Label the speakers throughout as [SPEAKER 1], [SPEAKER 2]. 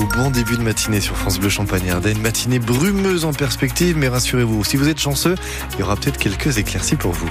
[SPEAKER 1] tout. Bon début de matinée sur France Bleu Champagne Ardenne. Matinée brumeuse en perspective, mais rassurez-vous, si vous êtes chanceux, il y aura peut-être quelques éclaircies pour vous.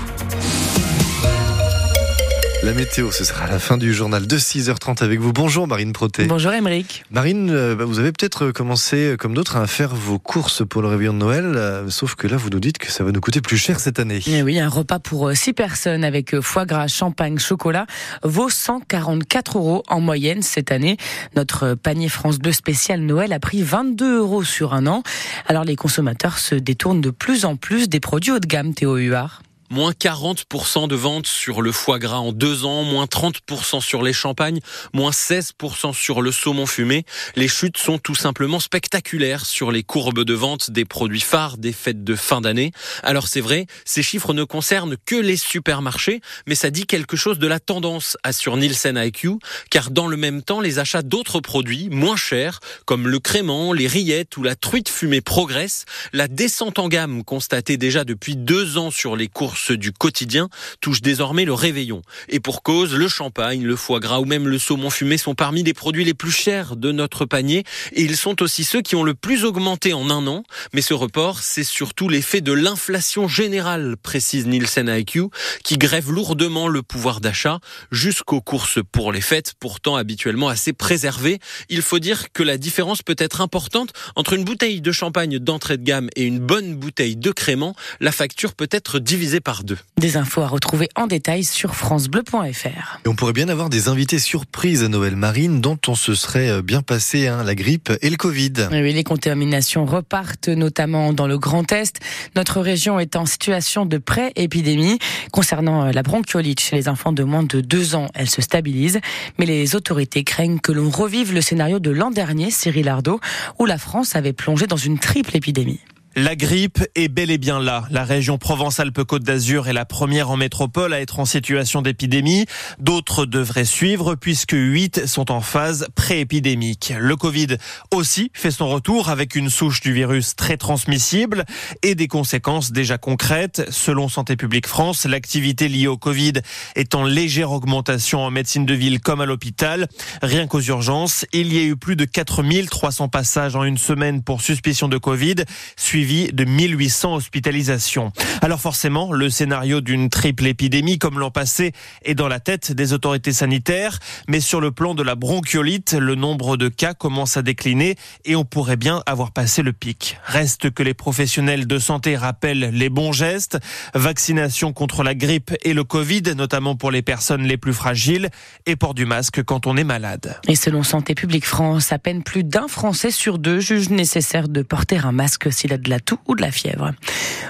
[SPEAKER 1] La météo, ce sera à la fin du journal de 6h30 avec vous. Bonjour Marine Proté.
[SPEAKER 2] Bonjour Émeric.
[SPEAKER 1] Marine, euh, bah, vous avez peut-être commencé, euh, comme d'autres, à faire vos courses pour le réveillon de Noël, euh, sauf que là, vous nous dites que ça va nous coûter plus cher cette année.
[SPEAKER 2] Eh oui, un repas pour 6 personnes avec foie gras, champagne, chocolat vaut 144 euros en moyenne cette année. Notre panier France 2 spécial Noël a pris 22 euros sur un an. Alors les consommateurs se détournent de plus en plus des produits haut de gamme, Théo Huard
[SPEAKER 3] moins 40% de ventes sur le foie gras en deux ans, moins 30% sur les champagnes, moins 16% sur le saumon fumé. Les chutes sont tout simplement spectaculaires sur les courbes de vente des produits phares des fêtes de fin d'année. Alors c'est vrai, ces chiffres ne concernent que les supermarchés, mais ça dit quelque chose de la tendance, assure Nielsen IQ, car dans le même temps, les achats d'autres produits moins chers, comme le crément, les rillettes ou la truite fumée progressent. La descente en gamme constatée déjà depuis deux ans sur les courses ceux du quotidien touchent désormais le réveillon. Et pour cause, le champagne, le foie gras ou même le saumon fumé sont parmi les produits les plus chers de notre panier et ils sont aussi ceux qui ont le plus augmenté en un an. Mais ce report, c'est surtout l'effet de l'inflation générale, précise Nielsen IQ, qui grève lourdement le pouvoir d'achat jusqu'aux courses pour les fêtes, pourtant habituellement assez préservées. Il faut dire que la différence peut être importante entre une bouteille de champagne d'entrée de gamme et une bonne bouteille de crément. La facture peut être divisée par
[SPEAKER 2] des infos à retrouver en détail sur francebleu.fr.
[SPEAKER 1] On pourrait bien avoir des invités surprises à Noël Marine dont on se serait euh, bien passé, hein, la grippe et le Covid.
[SPEAKER 2] Oui, les contaminations repartent, notamment dans le Grand Est. Notre région est en situation de pré-épidémie. Concernant euh, la bronchiolite chez les enfants de moins de 2 ans, elle se stabilise. Mais les autorités craignent que l'on revive le scénario de l'an dernier, Cyril Ardo, où la France avait plongé dans une triple épidémie.
[SPEAKER 4] La grippe est bel et bien là. La région Provence-Alpes-Côte d'Azur est la première en métropole à être en situation d'épidémie. D'autres devraient suivre puisque 8 sont en phase pré-épidémique. Le Covid aussi fait son retour avec une souche du virus très transmissible et des conséquences déjà concrètes. Selon Santé publique France, l'activité liée au Covid est en légère augmentation en médecine de ville comme à l'hôpital. Rien qu'aux urgences, il y a eu plus de 4300 passages en une semaine pour suspicion de Covid, suivi de 1800 hospitalisations. Alors forcément, le scénario d'une triple épidémie comme l'an passé est dans la tête des autorités sanitaires, mais sur le plan de la bronchiolite, le nombre de cas commence à décliner et on pourrait bien avoir passé le pic. Reste que les professionnels de santé rappellent les bons gestes, vaccination contre la grippe et le Covid, notamment pour les personnes les plus fragiles, et port du masque quand on est malade.
[SPEAKER 2] Et selon Santé publique France, à peine plus d'un Français sur deux juge nécessaire de porter un masque s'il a de la toux ou de la fièvre.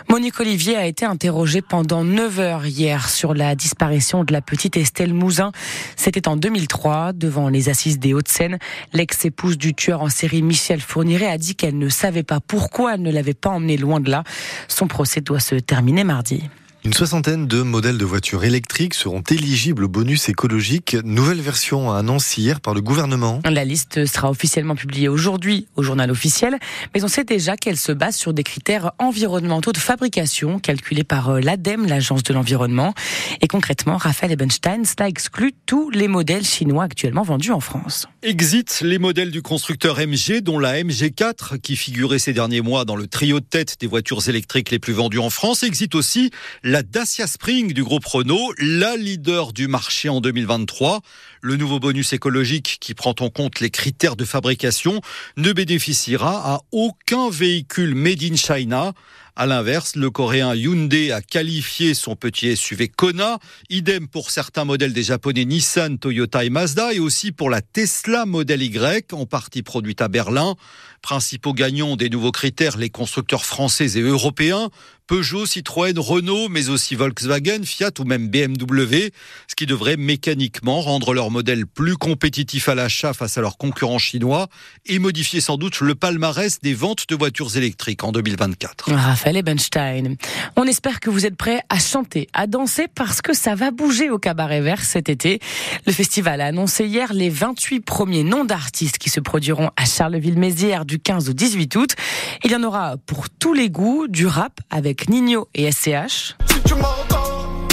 [SPEAKER 2] Monique Olivier a été interrogée pendant 9 heures hier sur la disparition de la petite Estelle Mouzin. C'était en 2003, devant les assises des Hauts-de-Seine. L'ex-épouse du tueur en série Michel Fourniret a dit qu'elle ne savait pas pourquoi elle ne l'avait pas emmenée loin de là. Son procès doit se terminer mardi.
[SPEAKER 1] Une soixantaine de modèles de voitures électriques seront éligibles au bonus écologique. Nouvelle version annoncée hier par le gouvernement.
[SPEAKER 2] La liste sera officiellement publiée aujourd'hui au journal officiel, mais on sait déjà qu'elle se base sur des critères environnementaux de fabrication calculés par euh, l'ADEME, l'agence de l'environnement. Et concrètement, Raphaël Ebenstein, cela exclut tous les modèles chinois actuellement vendus en France.
[SPEAKER 5] Exit les modèles du constructeur MG, dont la MG4, qui figurait ces derniers mois dans le trio de tête des voitures électriques les plus vendues en France. Exit aussi la Dacia Spring du groupe Renault, la leader du marché en 2023. Le nouveau bonus écologique qui prend en compte les critères de fabrication ne bénéficiera à aucun véhicule made in China. À l'inverse, le coréen Hyundai a qualifié son petit SUV Kona, idem pour certains modèles des japonais Nissan, Toyota et Mazda, et aussi pour la Tesla Model Y, en partie produite à Berlin. Principaux gagnants des nouveaux critères, les constructeurs français et européens, Peugeot, Citroën, Renault, mais aussi Volkswagen, Fiat ou même BMW, ce qui devrait mécaniquement rendre leur modèle plus compétitif à l'achat face à leurs concurrents chinois et modifier sans doute le palmarès des ventes de voitures électriques en 2024.
[SPEAKER 2] Raphaël Ebenstein. On espère que vous êtes prêts à chanter, à danser parce que ça va bouger au cabaret vert cet été. Le festival a annoncé hier les 28 premiers noms d'artistes qui se produiront à Charleville-Mézières du 15 au 18 août. Il y en aura pour tous les goûts, du rap avec Nino et SCH.
[SPEAKER 6] Si tu m'entends,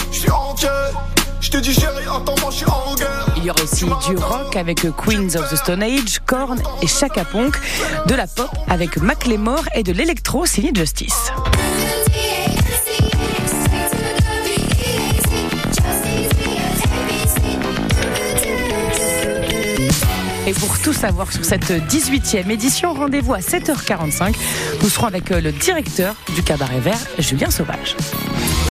[SPEAKER 6] je te dis chérie, attends-moi, je suis.
[SPEAKER 2] Il y aura aussi du rock avec Queens of the Stone Age, Korn et Chaka Ponk, de la pop avec Macklemore et de l'électro signé Justice. Et pour tout savoir sur cette 18e édition, rendez-vous à 7h45. Nous serons avec le directeur du cabaret vert, Julien Sauvage.